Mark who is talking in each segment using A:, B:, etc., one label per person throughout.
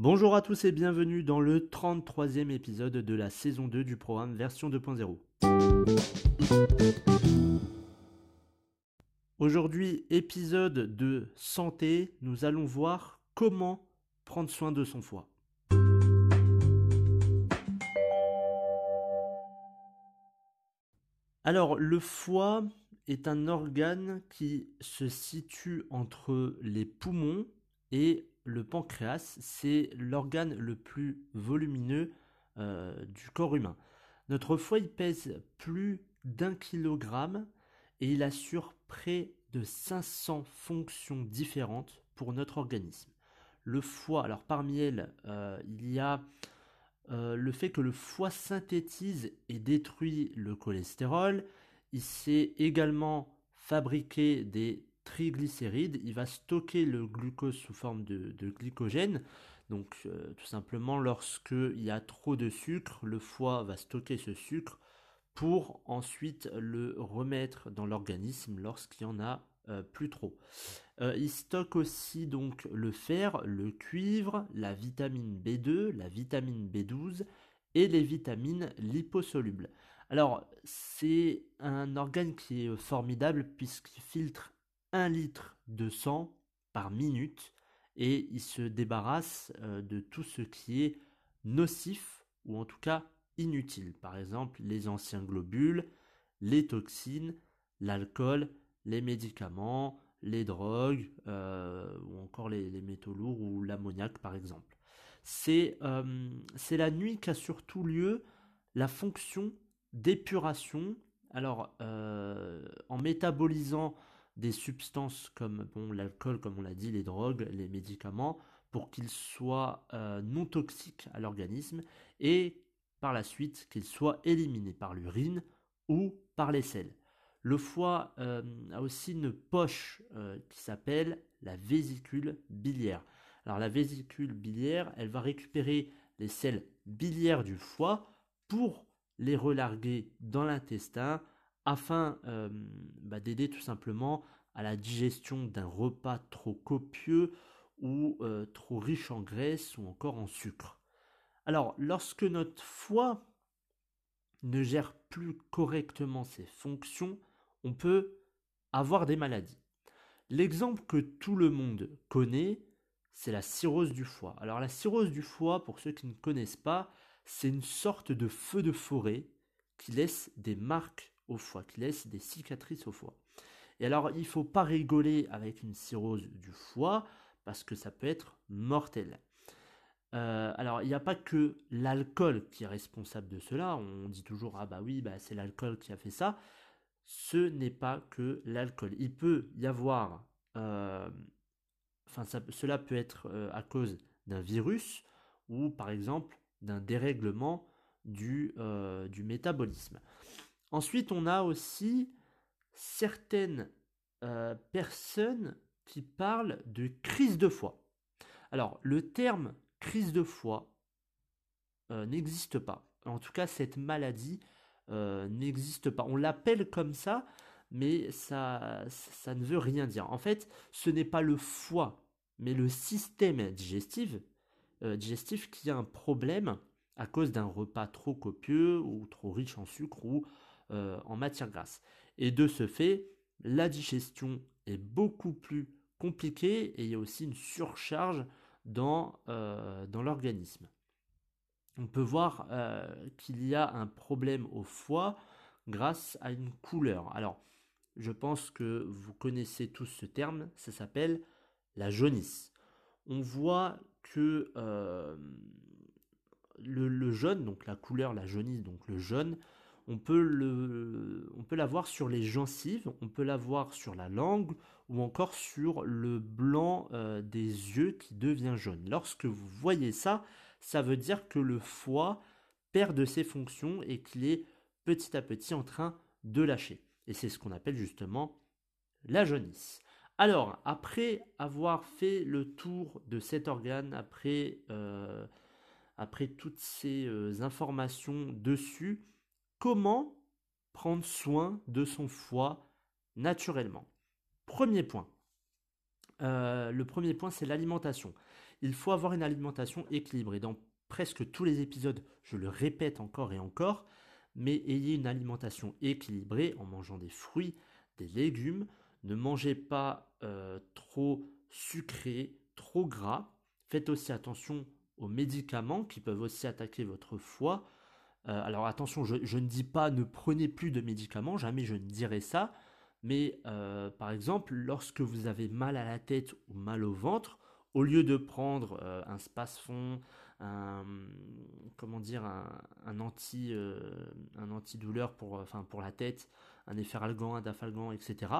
A: Bonjour à tous et bienvenue dans le 33e épisode de la saison 2 du programme version 2.0. Aujourd'hui, épisode de santé, nous allons voir comment prendre soin de son foie. Alors, le foie est un organe qui se situe entre les poumons et le pancréas, c'est l'organe le plus volumineux euh, du corps humain. Notre foie, il pèse plus d'un kilogramme et il assure près de 500 fonctions différentes pour notre organisme. Le foie, alors parmi elles, euh, il y a euh, le fait que le foie synthétise et détruit le cholestérol. Il sait également fabriquer des triglycérides, il va stocker le glucose sous forme de, glycogène. Donc euh, tout simplement lorsqu'il y a trop de sucre, le foie va stocker ce sucre pour ensuite le remettre dans l'organisme lorsqu'il y en a euh, plus trop. Euh, il stocke aussi donc le fer, le cuivre, la vitamine B2, la vitamine B12 et les vitamines liposolubles. Alors c'est un organe qui est formidable puisqu'il filtre 1 litre de sang par minute et il se débarrasse euh, de tout ce qui est nocif ou en tout cas inutile. Par exemple, les anciens globules, les toxines, l'alcool, les médicaments, les drogues euh, ou encore les, métaux lourds ou l'ammoniac par exemple. Euh, c'est la nuit qu'a surtout lieu la fonction d'épuration. Alors, en métabolisant des substances comme l'alcool, comme on l'a dit, les drogues, les médicaments, pour qu'ils soient euh, non toxiques à l'organisme et par la suite qu'ils soient éliminés par l'urine ou par les selles. Le foie euh, a aussi une poche euh, qui s'appelle la vésicule biliaire. Alors la vésicule biliaire, elle va récupérer les sels biliaires du foie pour les relarguer dans l'intestin afin euh, bah, d'aider tout simplement à la digestion d'un repas trop copieux ou euh, trop riche en graisse ou encore en sucre. Alors, lorsque notre foie ne gère plus correctement ses fonctions, on peut avoir des maladies. L'exemple que tout le monde connaît, c'est la cirrhose du foie. Alors la cirrhose du foie, pour ceux qui ne connaissent pas, c'est une sorte de feu de forêt qui laisse des marques au foie, qui laisse des cicatrices au foie. Et alors, il ne faut pas rigoler avec une cirrhose du foie, parce que ça peut être mortel. Euh, alors, il n'y a pas que l'alcool qui est responsable de cela. On dit toujours, ah bah oui, bah c'est l'alcool qui a fait ça. Ce n'est pas que l'alcool. Il peut y avoir, euh, enfin, cela peut être euh, à cause d'un virus ou par exemple d'un dérèglement du, du métabolisme. Ensuite, on a aussi certaines euh, personnes qui parlent de crise de foie. Alors, le terme crise de foie euh, n'existe pas. En tout cas, cette maladie euh, n'existe pas. On l'appelle comme ça, mais ça, ça ne veut rien dire. En fait, ce n'est pas le foie, mais le système digestif, digestif qui a un problème à cause d'un repas trop copieux ou trop riche en sucre ou euh, en matière grasse. Et de ce fait, la digestion est beaucoup plus compliquée et il y a aussi une surcharge dans, euh, l'organisme. On peut voir euh, qu'il y a un problème au foie grâce à une couleur. Alors, je pense que vous connaissez tous ce terme, ça s'appelle la jaunisse. On voit que le, jaune, donc la couleur, la jaunisse, donc le jaune, On peut, le, on l'avoir sur les gencives, on peut l'avoir sur la langue ou encore sur le blanc euh, des yeux qui devient jaune. Lorsque vous voyez ça, ça veut dire que le foie perd de ses fonctions et qu'il est petit à petit en train de lâcher. Et c'est ce qu'on appelle justement la jaunisse. Alors, après avoir fait le tour de cet organe, après, euh, toutes ces euh, informations dessus, comment prendre soin de son foie naturellement? Premier point. Euh, le premier point, c'est l'alimentation. Il faut avoir une alimentation équilibrée. Dans presque tous les épisodes, je le répète encore et encore, mais ayez une alimentation équilibrée en mangeant des fruits, des légumes. Ne mangez pas euh, trop sucré, trop gras. Faites aussi attention aux médicaments qui peuvent aussi attaquer votre foie. Euh, alors attention, je, ne dis pas ne prenez plus de médicaments, jamais je ne dirais ça. Mais euh, par exemple, lorsque vous avez mal à la tête ou mal au ventre, au lieu de prendre un spasfon, un, comment dire, un, anti, un antidouleur pour, enfin, pour la tête, un efferalgan, un dafalgan, etc.,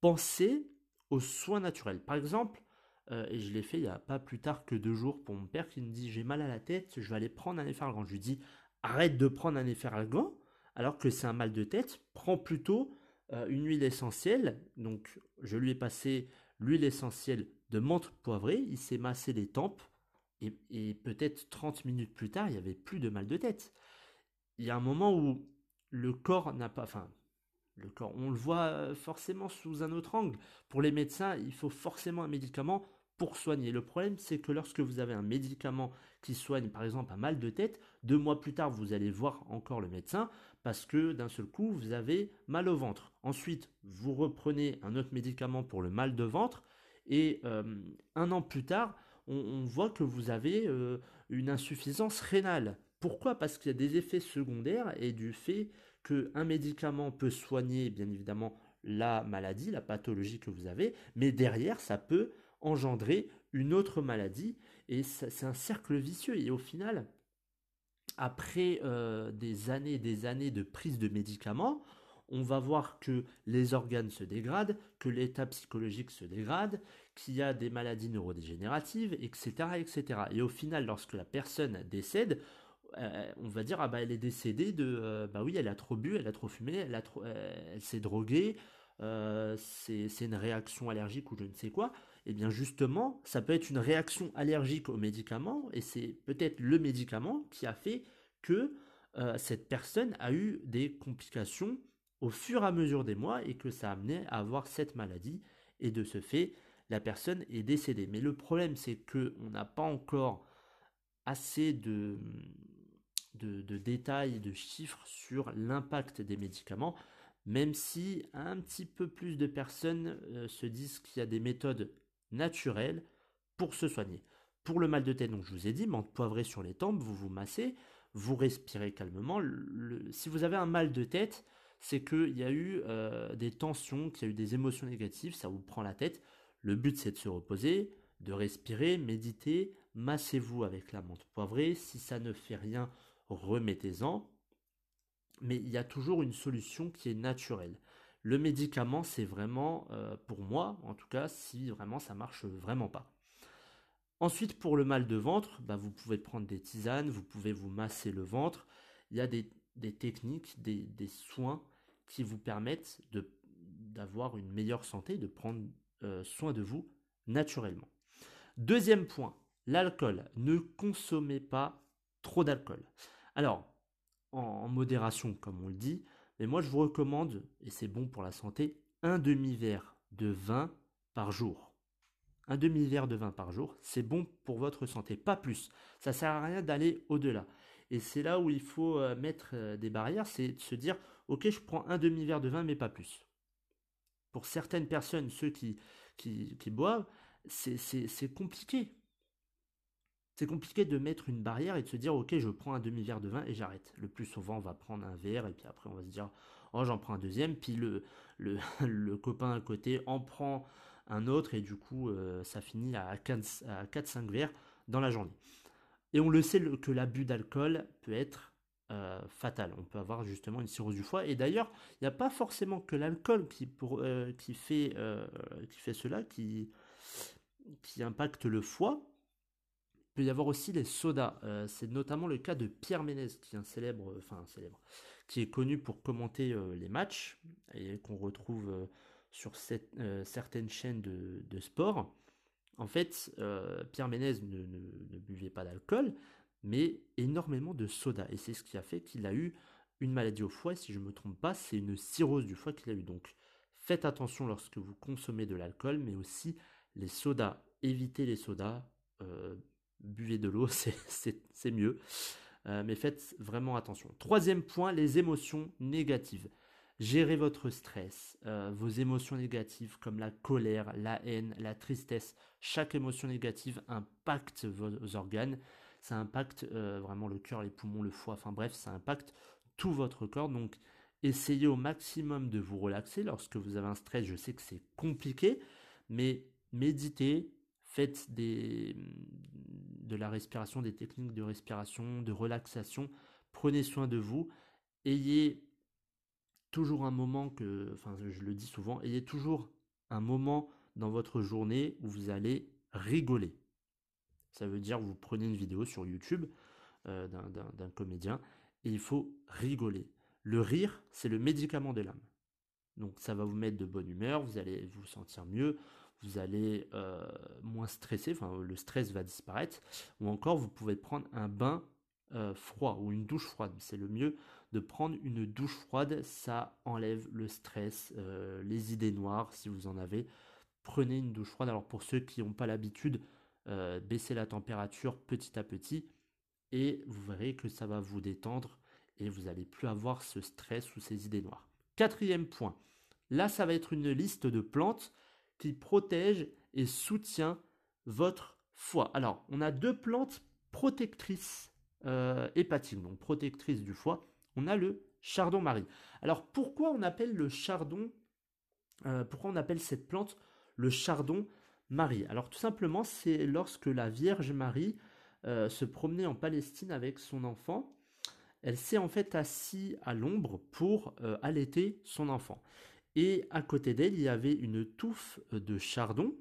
A: pensez aux soins naturels. Par exemple, euh, et je l'ai fait il n'y a pas plus tard que deux jours pour mon père qui me dit j'ai mal à la tête, je vais aller prendre un efferalgan. Je lui dis arrête de prendre un efferalgan alors que c'est un mal de tête, prends plutôt euh, une huile essentielle. Donc je lui ai passé l'huile essentielle de menthe poivrée, il s'est massé les tempes et, et peut-être 30 minutes plus tard il n'y avait plus de mal de tête. Il y a un moment où le corps n'a pas, enfin le corps. On le voit euh, forcément sous un autre angle. Pour les médecins, il faut forcément un médicament pour soigner. Le problème, c'est que lorsque vous avez un médicament qui soigne par exemple un mal de tête, deux mois plus tard, vous allez voir encore le médecin parce que d'un seul coup, vous avez mal au ventre. Ensuite, vous reprenez un autre médicament pour le mal de ventre et euh, un an plus tard, on, voit que vous avez euh, une insuffisance rénale. Pourquoi? Parce qu'il y a des effets secondaires et du fait qu'un médicament peut soigner bien évidemment la maladie, la pathologie que vous avez, mais derrière, ça peut engendrer une autre maladie, et c'est un cercle vicieux. Et au final, après euh, des années et des années de prise de médicaments, on va voir que les organes se dégradent, que l'état psychologique se dégrade, qu'il y a des maladies neurodégénératives, etc., etc. Et au final, lorsque la personne décède, euh, on va dire ah bah elle est décédée de euh, bah oui elle a trop bu, elle a trop fumé, elle a trop, elle s'est droguée, c'est une réaction allergique ou je ne sais quoi. Eh bien justement ça peut être une réaction allergique au médicament et c'est peut-être le médicament qui a fait que cette personne a eu des complications au fur et à mesure des mois et que ça a amené à avoir cette maladie et de ce fait la personne est décédée. Mais le problème c'est que on n'a pas encore assez de de, détails, de chiffres sur l'impact des médicaments, même si un petit peu plus de personnes euh, se disent qu'il y a des méthodes naturelles pour se soigner. Pour le mal de tête, donc je vous ai dit, menthe poivrée sur les tempes, vous vous massez, vous respirez calmement. si vous avez un mal de tête, c'est qu'il y a eu euh, des tensions, qu'il y a eu des émotions négatives, ça vous prend la tête. Le but c'est de se reposer, de respirer, méditer, massez-vous avec la menthe poivrée. Si ça ne fait rien, remettez-en. Mais il y a toujours une solution qui est naturelle. Le médicament, c'est vraiment, euh, pour moi en tout cas, si vraiment ça marche vraiment pas. Ensuite, pour le mal de ventre, bah, vous pouvez prendre des tisanes, vous pouvez vous masser le ventre. Il y a des, techniques, des, soins qui vous permettent d'avoir une meilleure santé, de prendre euh, soin de vous naturellement. Deuxième point, l'alcool. Ne consommez pas trop d'alcool. Alors, en, modération, comme on le dit, mais moi je vous recommande, et c'est bon pour la santé, un demi-verre de vin par jour. Un demi-verre de vin par jour, c'est bon pour votre santé, pas plus. Ça sert à rien d'aller au-delà. Et c'est là où il faut euh, mettre euh, des barrières, c'est de se dire, ok, je prends un demi-verre de vin, mais pas plus. Pour certaines personnes, ceux qui boivent, c'est compliqué c'est compliqué de mettre une barrière et de se dire ok je prends un demi-verre de vin et j'arrête. Le plus souvent on va prendre un verre et puis après on va se dire oh j'en prends un deuxième puis le, le, copain à côté en prend un autre et du coup euh, ça finit à 4-5 verres dans la journée. Et on le sait que l'abus d'alcool peut être euh, fatale. On peut avoir justement une cirrhose du foie. Et d'ailleurs, il n'y a pas forcément que l'alcool qui, euh, qui, fait, qui fait cela, qui, qui impacte le foie. Il peut y avoir aussi les sodas. c'est notamment le cas de Pierre Ménez, qui est un célèbre, enfin célèbre, qui est connu pour commenter les matchs et qu'on retrouve sur certaines chaînes de, sport. En fait, Pierre Ménez ne, buvait pas d'alcool, mais énormément de soda. Et c'est ce qui a fait qu'il a eu une maladie au foie. Si je ne me trompe pas, c'est une cirrhose du foie qu'il a eu. Donc faites attention lorsque vous consommez de l'alcool, mais aussi les sodas. Évitez les sodas. Euh, buvez de l'eau, c'est mieux. Euh, mais faites vraiment attention. Troisième point, les émotions négatives. Gérez votre stress, euh, vos émotions négatives comme la colère, la haine, la tristesse. Chaque émotion négative impacte vos organes ça impacte euh, vraiment le cœur, les poumons, le foie, enfin bref, ça impacte tout votre corps. Donc essayez au maximum de vous relaxer lorsque vous avez un stress. Je sais que c'est compliqué, mais méditez, faites des, de la respiration, des techniques de respiration, de relaxation. Prenez soin de vous. Ayez toujours un moment que, enfin je le dis souvent, ayez toujours un moment dans votre journée où vous allez rigoler. Ça veut dire vous prenez une vidéo sur YouTube euh, d'un comédien et il faut rigoler. Le rire, c'est le médicament de l'âme. Donc ça va vous mettre de bonne humeur, vous allez vous sentir mieux, vous allez euh, moins stresser, enfin le stress va disparaître, ou encore vous pouvez prendre un bain euh, froid ou une douche froide. C'est le mieux de prendre une douche froide, ça enlève le stress, les idées noires si vous en avez. Prenez une douche froide. Alors pour ceux qui n'ont pas l'habitude, euh, baisser la température petit à petit et vous verrez que ça va vous détendre et vous n'allez plus avoir ce stress ou ces idées noires. Quatrième point, là ça va être une liste de plantes qui protègent et soutient votre foie. Alors on a deux plantes protectrices euh, hépatiques, donc protectrices du foie. On a le chardon-marie. Alors pourquoi on appelle le chardon, euh, pourquoi on appelle cette plante le chardon Marie. Alors tout simplement, c'est lorsque la Vierge Marie euh, se promenait en Palestine avec son enfant, elle s'est en fait assise à l'ombre pour euh, allaiter son enfant. Et à côté d'elle, il y avait une touffe de chardon.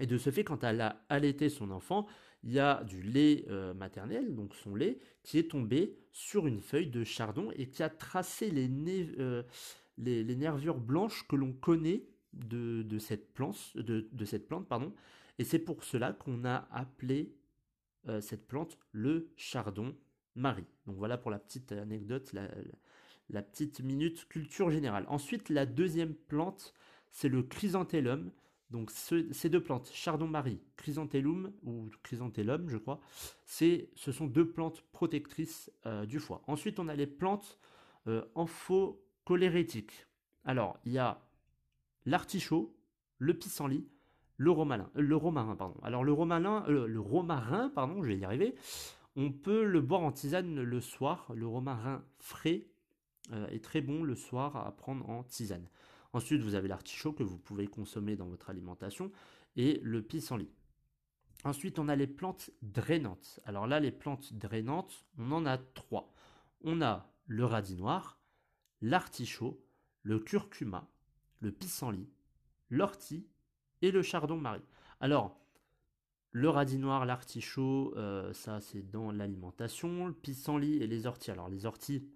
A: Et de ce fait, quand elle a allaité son enfant, il y a du lait euh, maternel, donc son lait, qui est tombé sur une feuille de chardon et qui a tracé les, les nervures blanches que l'on connaît de, cette, plante. Pardon, et c'est pour cela qu'on a appelé euh, cette plante le chardon Marie. Donc voilà pour la petite anecdote, petite minute culture générale. Ensuite, la deuxième plante, c'est le chrysanthellum. Donc ces deux plantes, chardon-marie, chrysanthellum ou chrysanthellum, je crois, c'est, ce sont deux plantes protectrices euh, du foie. Ensuite, on a les plantes euh, amphocolérétiques. Alors, il y a l'artichaut, le pissenlit, le romarin, euh, le romarin, pardon. Alors le romarin, euh, le romarin, pardon, je vais y arriver. On peut le boire en tisane le soir. Le romarin frais est très bon le soir à prendre en tisane. Ensuite, vous avez l'artichaut que vous pouvez consommer dans votre alimentation et le pissenlit. Ensuite, on a les plantes drainantes. Alors là, les plantes drainantes, on en a trois. On a le radis noir, l'artichaut, le curcuma le pissenlit, l'ortie et le chardon-marie. Alors, le radis noir, l'artichaut, euh, ça c'est dans l'alimentation. Le pissenlit et les orties. Alors les orties,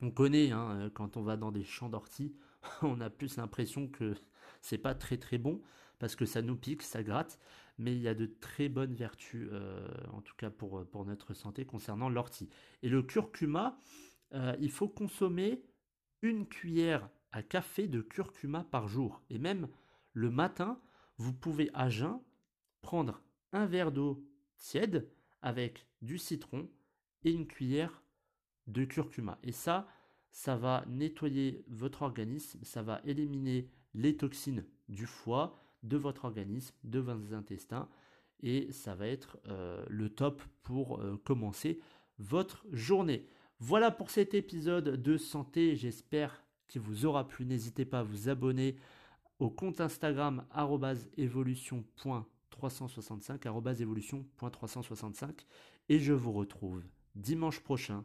A: on connaît, hein, euh, quand on va dans des champs d'orties, on a plus l'impression que c'est pas très très bon parce que ça nous pique, ça gratte, mais il y a de très bonnes vertus, euh, en tout cas pour, pour notre santé concernant l'ortie. Et le curcuma, il faut consommer une cuillère à café de curcuma par jour. Et même le matin, vous pouvez à jeun prendre un verre d'eau tiède avec du citron et une cuillère de curcuma. Et ça, ça va nettoyer votre organisme, ça va éliminer les toxines du foie, de votre organisme, de vos intestins, et ça va être euh, le top pour euh, commencer votre journée. Voilà pour cet épisode de santé, j'espère qui vous aura plu. N'hésitez pas à vous abonner au compte Instagram evolution.365 evolution.365 et je vous retrouve dimanche prochain